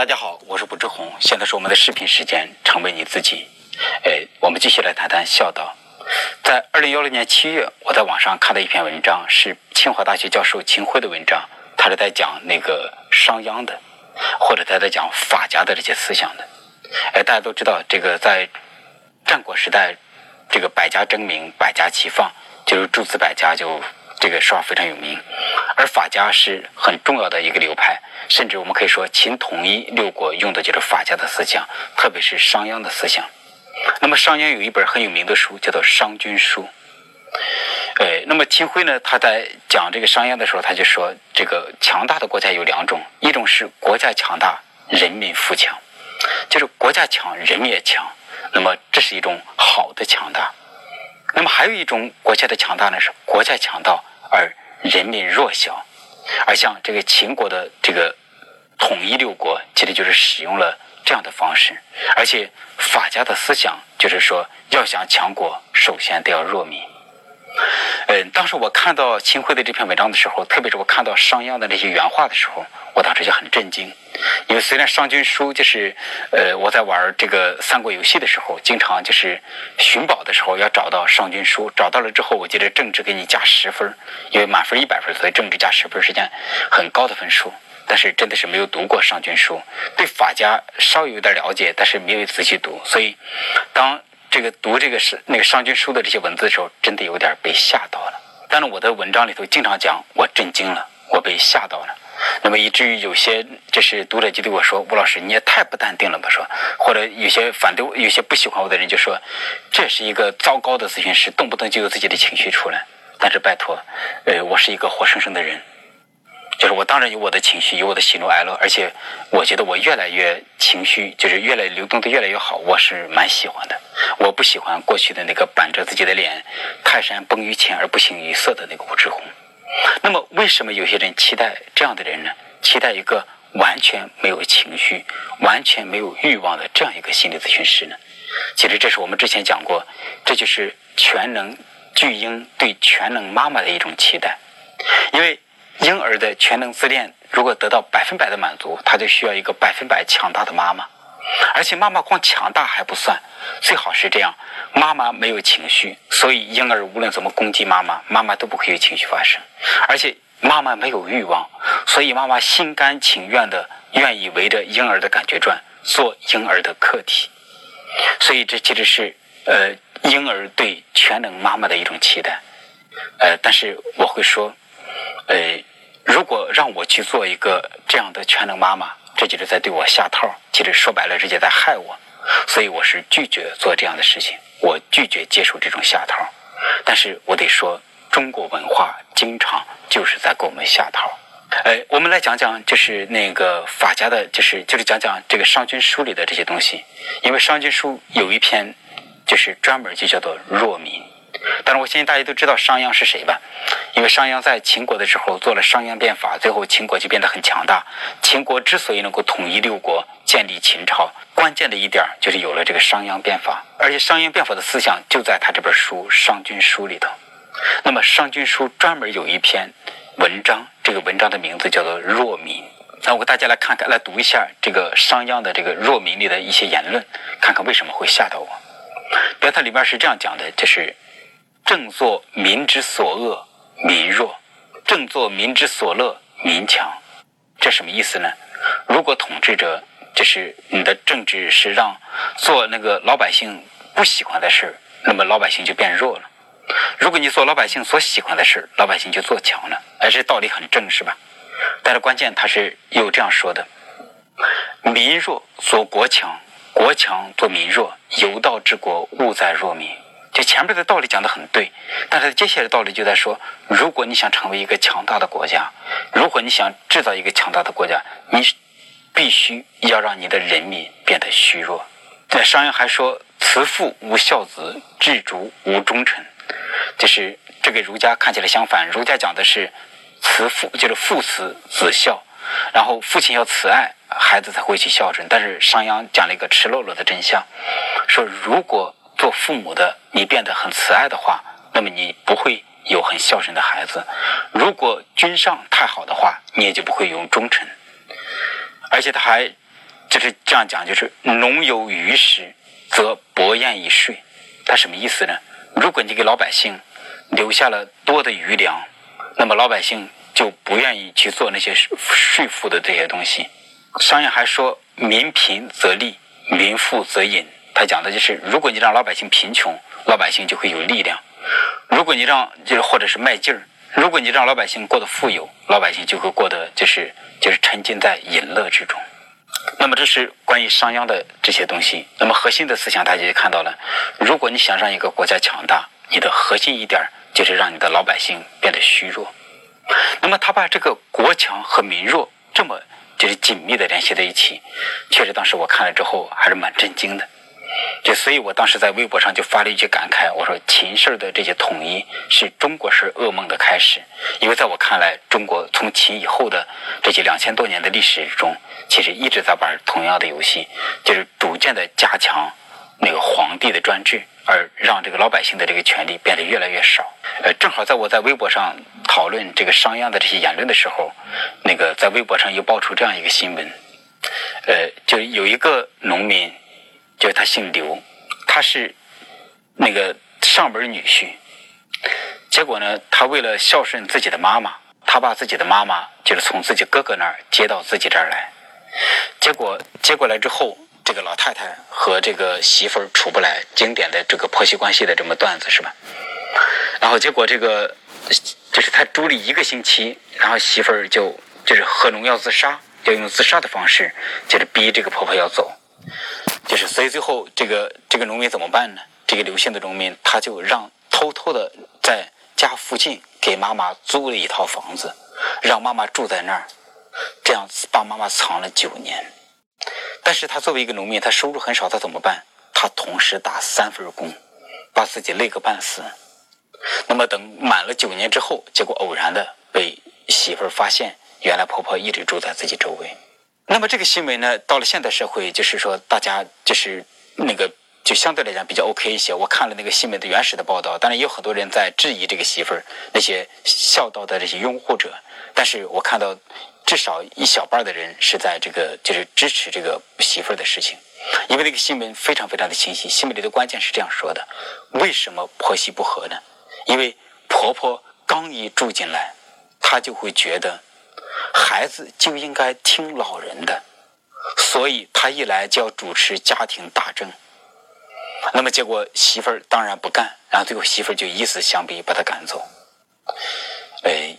大家好，我是卜志红，现在是我们的视频时间，成为你自己。哎，我们继续来谈谈孝道。在二零幺六年七月，我在网上看到一篇文章，是清华大学教授秦晖的文章，他是在讲那个商鞅的，或者他在讲法家的这些思想的。哎，大家都知道，这个在战国时代，这个百家争鸣，百家齐放，就是诸子百家就。这个说法非常有名，而法家是很重要的一个流派，甚至我们可以说，秦统一六国用的就是法家的思想，特别是商鞅的思想。那么商鞅有一本很有名的书，叫做《商君书》。呃，那么秦桧呢，他在讲这个商鞅的时候，他就说，这个强大的国家有两种，一种是国家强大，人民富强，就是国家强，人民也强，那么这是一种好的强大。那么还有一种国家的强大呢，是国家强大。而人民弱小，而像这个秦国的这个统一六国，其实就是使用了这样的方式。而且法家的思想就是说，要想强国，首先得要弱民。嗯，当时我看到秦桧的这篇文章的时候，特别是我看到商鞅的那些原话的时候，我当时就很震惊。因为虽然商君书就是，呃，我在玩这个三国游戏的时候，经常就是寻宝的时候要找到商君书，找到了之后，我记得政治给你加十分，因为满分一百分，所以政治加十分是件很高的分数。但是真的是没有读过商君书，对法家稍有点了解，但是没有仔细读，所以当。这个读这个是那个商君书的这些文字的时候，真的有点被吓到了。但是我的文章里头经常讲，我震惊了，我被吓到了。那么以至于有些就是读者就对我说：“吴老师，你也太不淡定了吧？”说或者有些反对、有些不喜欢我的人就说：“这是一个糟糕的咨询师，动不动就有自己的情绪出来。”但是拜托，呃，我是一个活生生的人。就是我当然有我的情绪，有我的喜怒哀乐，而且我觉得我越来越情绪，就是越来流动的越来越好，我是蛮喜欢的。我不喜欢过去的那个板着自己的脸，泰山崩于前而不形于色的那个吴志红。那么，为什么有些人期待这样的人呢？期待一个完全没有情绪、完全没有欲望的这样一个心理咨询师呢？其实这是我们之前讲过，这就是全能巨婴对全能妈妈的一种期待，因为。婴儿的全能自恋，如果得到百分百的满足，他就需要一个百分百强大的妈妈。而且妈妈光强大还不算，最好是这样：妈妈没有情绪，所以婴儿无论怎么攻击妈妈，妈妈都不会有情绪发生。而且妈妈没有欲望，所以妈妈心甘情愿的愿意围着婴儿的感觉转，做婴儿的客体。所以这其实是呃婴儿对全能妈妈的一种期待。呃，但是我会说，呃。如果让我去做一个这样的全能妈妈，这就是在对我下套。其实说白了，这就在害我，所以我是拒绝做这样的事情，我拒绝接受这种下套。但是我得说，中国文化经常就是在给我们下套。哎，我们来讲讲，就是那个法家的，就是就是讲讲这个《商君书》里的这些东西，因为《商君书》有一篇就是专门就叫做弱民。但是我相信大家都知道商鞅是谁吧？因为商鞅在秦国的时候做了商鞅变法，最后秦国就变得很强大。秦国之所以能够统一六国、建立秦朝，关键的一点就是有了这个商鞅变法，而且商鞅变法的思想就在他这本书《商君书》里头。那么《商君书》专门有一篇文章，这个文章的名字叫做《弱民》。那我给大家来看看，来读一下这个商鞅的这个《弱民》里的一些言论，看看为什么会吓到我。比如它里边是这样讲的，就是。正作民之所恶，民弱；正作民之所乐，民强。这什么意思呢？如果统治者就是你的政治是让做那个老百姓不喜欢的事那么老百姓就变弱了；如果你做老百姓所喜欢的事老百姓就做强了。哎，这道理很正，是吧？但是关键他是又这样说的：民弱则国强，国强则民弱。有道之国，务在弱民。就前面的道理讲的很对，但是接下来的道理就在说：如果你想成为一个强大的国家，如果你想制造一个强大的国家，你必须要让你的人民变得虚弱。在商鞅还说：“慈父无孝子，至主无忠臣。”就是这个儒家看起来相反，儒家讲的是慈父，就是父慈子孝，然后父亲要慈爱，孩子才会去孝顺。但是商鞅讲了一个赤裸裸的真相，说如果。做父母的，你变得很慈爱的话，那么你不会有很孝顺的孩子。如果君上太好的话，你也就不会有忠臣。而且他还就是这样讲，就是农有余食，则薄宴以税。它什么意思呢？如果你给老百姓留下了多的余粮，那么老百姓就不愿意去做那些税赋的这些东西。商鞅还说：“民贫则利，民富则隐。”他讲的就是，如果你让老百姓贫穷，老百姓就会有力量；如果你让就是或者是卖劲儿，如果你让老百姓过得富有，老百姓就会过得就是就是沉浸在淫乐之中。那么这是关于商鞅的这些东西。那么核心的思想大家也看到了，如果你想让一个国家强大，你的核心一点就是让你的老百姓变得虚弱。那么他把这个国强和民弱这么就是紧密的联系在一起，确实当时我看了之后还是蛮震惊的。就所以，我当时在微博上就发了一句感慨，我说秦氏的这些统一是中国式噩梦的开始，因为在我看来，中国从秦以后的这些两千多年的历史中，其实一直在玩同样的游戏，就是逐渐的加强那个皇帝的专制，而让这个老百姓的这个权利变得越来越少。呃，正好在我在微博上讨论这个商鞅的这些言论的时候，那个在微博上又爆出这样一个新闻，呃，就有一个农民。就是他姓刘，他是那个上门女婿。结果呢，他为了孝顺自己的妈妈，他把自己的妈妈就是从自己哥哥那儿接到自己这儿来。结果接过来之后，这个老太太和这个媳妇儿处不来，经典的这个婆媳关系的这么段子是吧？然后结果这个就是他住了一个星期，然后媳妇儿就就是喝农药自杀，要用自杀的方式，就是逼这个婆婆要走。就是，所以最后这个这个农民怎么办呢？这个刘姓的农民他就让偷偷的在家附近给妈妈租了一套房子，让妈妈住在那儿，这样把妈妈藏了九年。但是他作为一个农民，他收入很少，他怎么办？他同时打三份工，把自己累个半死。那么等满了九年之后，结果偶然的被媳妇发现，原来婆婆一直住在自己周围。那么这个新闻呢，到了现代社会，就是说大家就是那个就相对来讲比较 OK 一些。我看了那个新闻的原始的报道，当然也有很多人在质疑这个媳妇儿那些孝道的这些拥护者，但是我看到至少一小半的人是在这个就是支持这个媳妇儿的事情，因为那个新闻非常非常的清晰。新闻里的关键是这样说的：为什么婆媳不和呢？因为婆婆刚一住进来，她就会觉得。孩子就应该听老人的，所以他一来就要主持家庭大政。那么结果媳妇儿当然不干，然后最后媳妇儿就以死相逼，把他赶走。哎，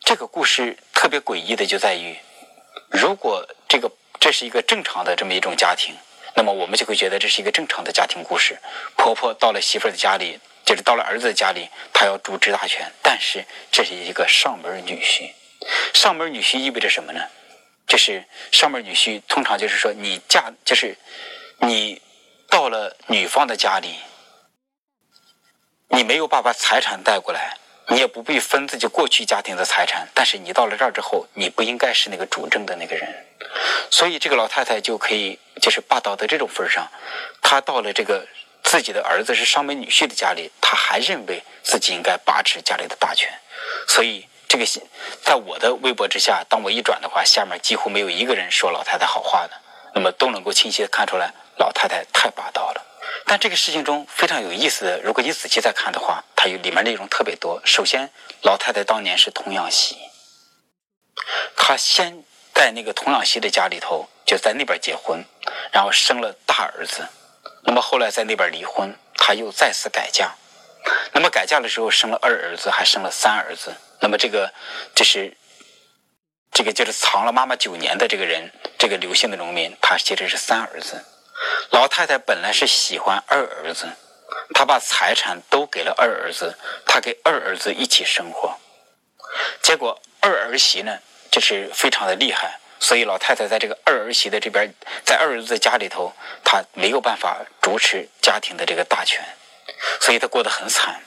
这个故事特别诡异的就在于，如果这个这是一个正常的这么一种家庭，那么我们就会觉得这是一个正常的家庭故事。婆婆到了媳妇儿的家里，就是到了儿子的家里，她要主持大权，但是这是一个上门女婿。上门女婿意味着什么呢？就是上门女婿通常就是说，你嫁就是你到了女方的家里，你没有把把财产带过来，你也不必分自己过去家庭的财产。但是你到了这儿之后，你不应该是那个主政的那个人，所以这个老太太就可以就是霸道到这种份儿上。她到了这个自己的儿子是上门女婿的家里，她还认为自己应该把持家里的大权，所以。这个在我的微博之下，当我一转的话，下面几乎没有一个人说老太太好话的，那么都能够清晰的看出来，老太太太霸道了。但这个事情中非常有意思的，如果你仔细再看的话，它有里面内容特别多。首先，老太太当年是童养媳，她先在那个童养媳的家里头，就在那边结婚，然后生了大儿子，那么后来在那边离婚，她又再次改嫁，那么改嫁的时候生了二儿子，还生了三儿子。那么这个就是这个就是藏了妈妈九年的这个人，这个刘姓的农民，他其实是三儿子。老太太本来是喜欢二儿子，她把财产都给了二儿子，她给二儿子一起生活。结果二儿媳呢，就是非常的厉害，所以老太太在这个二儿媳的这边，在二儿子家里头，她没有办法主持家庭的这个大权，所以她过得很惨。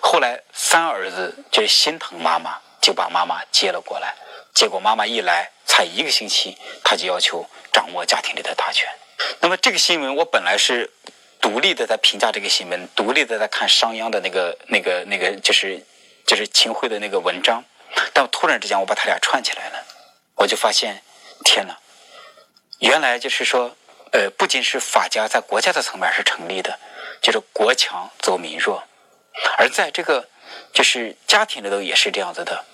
后来三儿子就心疼妈妈，就把妈妈接了过来。结果妈妈一来，才一个星期，他就要求掌握家庭里的大权。那么这个新闻，我本来是独立的在评价这个新闻，独立的在看商鞅的那个、那个、那个，就是就是秦桧的那个文章。但突然之间，我把他俩串起来了，我就发现，天哪！原来就是说，呃，不仅是法家在国家的层面是成立的，就是国强则民弱，而在这个就是家庭里头也是这样子的。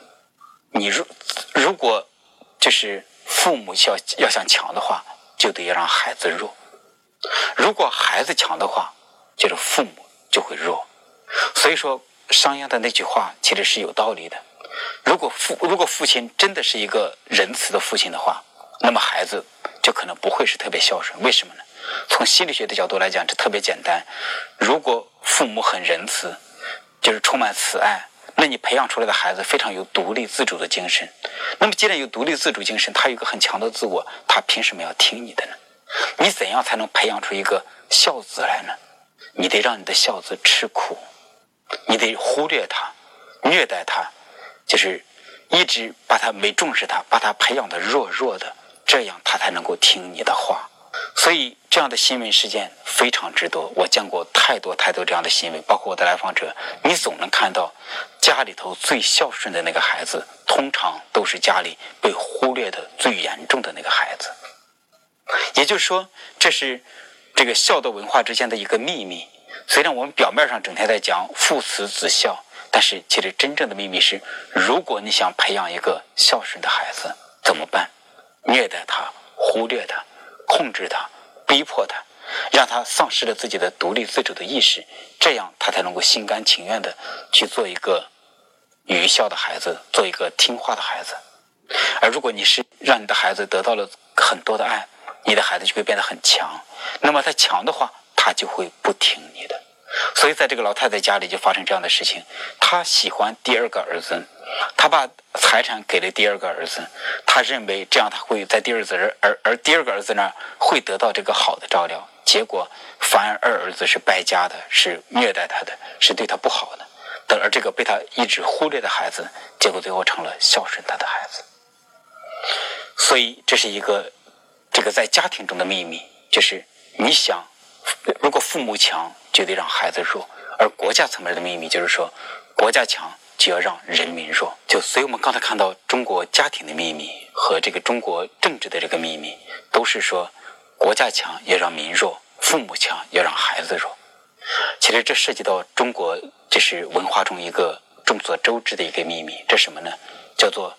你如如果就是父母要要想强的话，就得要让孩子弱；如果孩子强的话，就是父母就会弱。所以说，商鞅的那句话其实是有道理的。如果父如果父亲真的是一个仁慈的父亲的话，那么孩子就可能不会是特别孝顺。为什么呢？从心理学的角度来讲，这特别简单。如果父母很仁慈，就是充满慈爱。那你培养出来的孩子非常有独立自主的精神。那么既然有独立自主精神，他有一个很强的自我，他凭什么要听你的呢？你怎样才能培养出一个孝子来呢？你得让你的孝子吃苦，你得忽略他，虐待他，就是一直把他没重视他，把他培养的弱弱的，这样他才能够听你的话。所以这样的新闻事件非常之多，我见过太多太多这样的新闻，包括我的来访者，你总能看到家里头最孝顺的那个孩子，通常都是家里被忽略的最严重的那个孩子。也就是说，这是这个孝道文化之间的一个秘密。虽然我们表面上整天在讲父慈子孝，但是其实真正的秘密是：如果你想培养一个孝顺的孩子，怎么办？虐待他，忽略他。控制他，逼迫他，让他丧失了自己的独立自主的意识，这样他才能够心甘情愿的去做一个愚孝的孩子，做一个听话的孩子。而如果你是让你的孩子得到了很多的爱，你的孩子就会变得很强。那么他强的话，他就会不听你的。所以在这个老太太家里就发生这样的事情，她喜欢第二个儿子。她把财产给了第二个儿子，他认为这样他会在第二子儿而而第二个儿子呢会得到这个好的照料。结果反而二儿子是败家的，是虐待他的，是对他不好的。等而这个被他一直忽略的孩子，结果最后成了孝顺他的孩子。所以这是一个这个在家庭中的秘密，就是你想，如果父母强，就得让孩子弱；而国家层面的秘密就是说，国家强。就要让人民弱，就所以我们刚才看到中国家庭的秘密和这个中国政治的这个秘密，都是说国家强要让民弱，父母强要让孩子弱。其实这涉及到中国就是文化中一个众所周知的一个秘密，这什么呢？叫做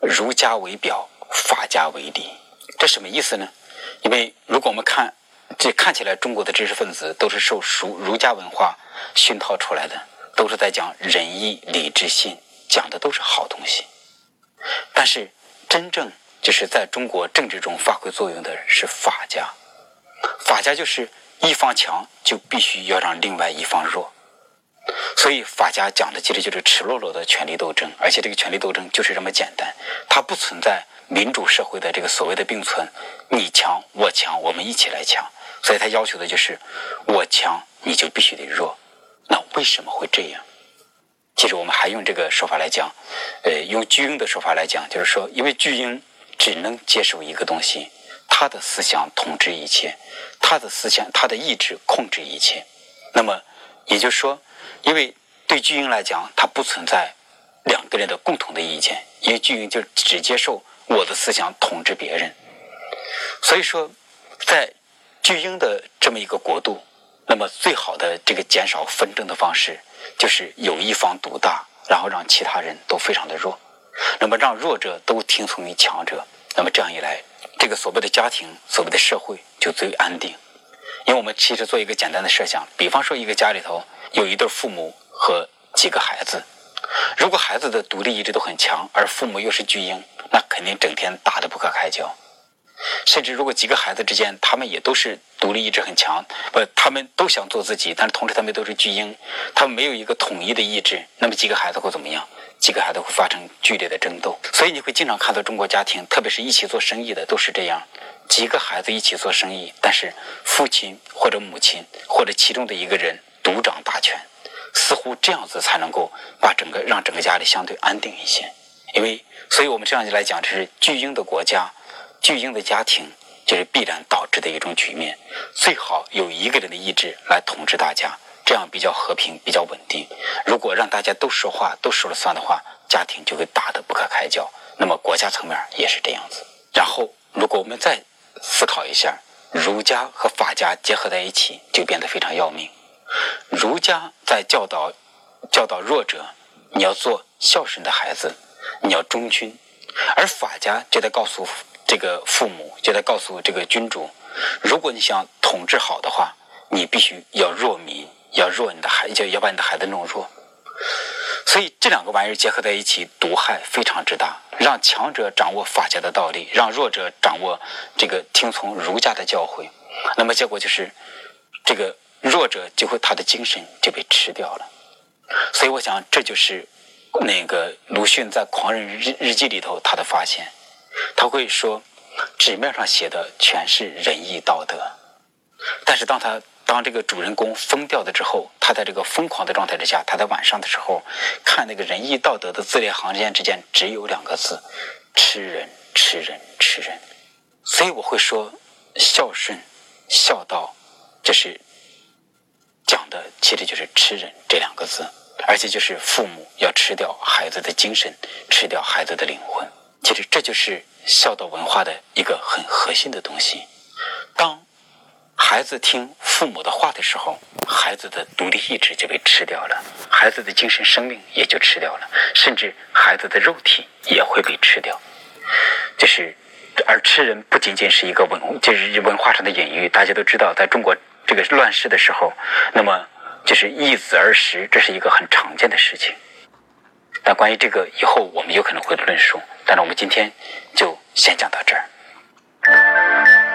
儒家为表，法家为里。这什么意思呢？因为如果我们看这看起来中国的知识分子都是受儒儒家文化熏陶出来的。都是在讲仁义礼智信，讲的都是好东西。但是真正就是在中国政治中发挥作用的是法家，法家就是一方强就必须要让另外一方弱，所以法家讲的其实就是赤裸裸的权力斗争，而且这个权力斗争就是这么简单，它不存在民主社会的这个所谓的并存，你强我强我们一起来强，所以他要求的就是我强你就必须得弱。那为什么会这样？其实我们还用这个说法来讲，呃，用巨婴的说法来讲，就是说，因为巨婴只能接受一个东西，他的思想统治一切，他的思想、他的意志控制一切。那么也就是说，因为对巨婴来讲，它不存在两个人的共同的意见，因为巨婴就只接受我的思想统治别人。所以说，在巨婴的这么一个国度。那么，最好的这个减少纷争的方式，就是有一方独大，然后让其他人都非常的弱，那么让弱者都听从于强者，那么这样一来，这个所谓的家庭、所谓的社会就最安定。因为我们其实做一个简单的设想，比方说一个家里头有一对父母和几个孩子，如果孩子的独立意志都很强，而父母又是巨婴，那肯定整天打得不可开交。甚至如果几个孩子之间，他们也都是独立意志很强，不，他们都想做自己，但是同时他们都是巨婴，他们没有一个统一的意志，那么几个孩子会怎么样？几个孩子会发生剧烈的争斗。所以你会经常看到中国家庭，特别是一起做生意的都是这样，几个孩子一起做生意，但是父亲或者母亲或者其中的一个人独掌大权，似乎这样子才能够把整个让整个家里相对安定一些。因为，所以我们这样来讲，这是巨婴的国家。巨婴的家庭就是必然导致的一种局面，最好有一个人的意志来统治大家，这样比较和平、比较稳定。如果让大家都说话、都说了算的话，家庭就会打得不可开交。那么国家层面也是这样子。然后，如果我们再思考一下，儒家和法家结合在一起，就变得非常要命。儒家在教导教导弱者，你要做孝顺的孩子，你要忠君；而法家就在告诉这个父母，就在告诉这个君主，如果你想统治好的话，你必须要弱民，要弱你的孩，就要把你的孩子弄弱。所以这两个玩意儿结合在一起，毒害非常之大。让强者掌握法家的道理，让弱者掌握这个听从儒家的教诲，那么结果就是，这个弱者就会他的精神就被吃掉了。所以我想，这就是那个鲁迅在《狂人日日记》里头他的发现。他会说，纸面上写的全是仁义道德，但是当他当这个主人公疯掉了之后，他在这个疯狂的状态之下，他在晚上的时候看那个仁义道德的字里行间之间只有两个字：吃人，吃人，吃人。所以我会说，孝顺、孝道，就是讲的其实就是吃人这两个字，而且就是父母要吃掉孩子的精神，吃掉孩子的灵魂。其实这就是孝道文化的一个很核心的东西。当孩子听父母的话的时候，孩子的独立意志就被吃掉了，孩子的精神生命也就吃掉了，甚至孩子的肉体也会被吃掉。就是，而吃人不仅仅是一个文，就是文化上的隐喻。大家都知道，在中国这个乱世的时候，那么就是易子而食，这是一个很常见的事情。但关于这个，以后我们有可能会论述。但是我们今天就先讲到这儿。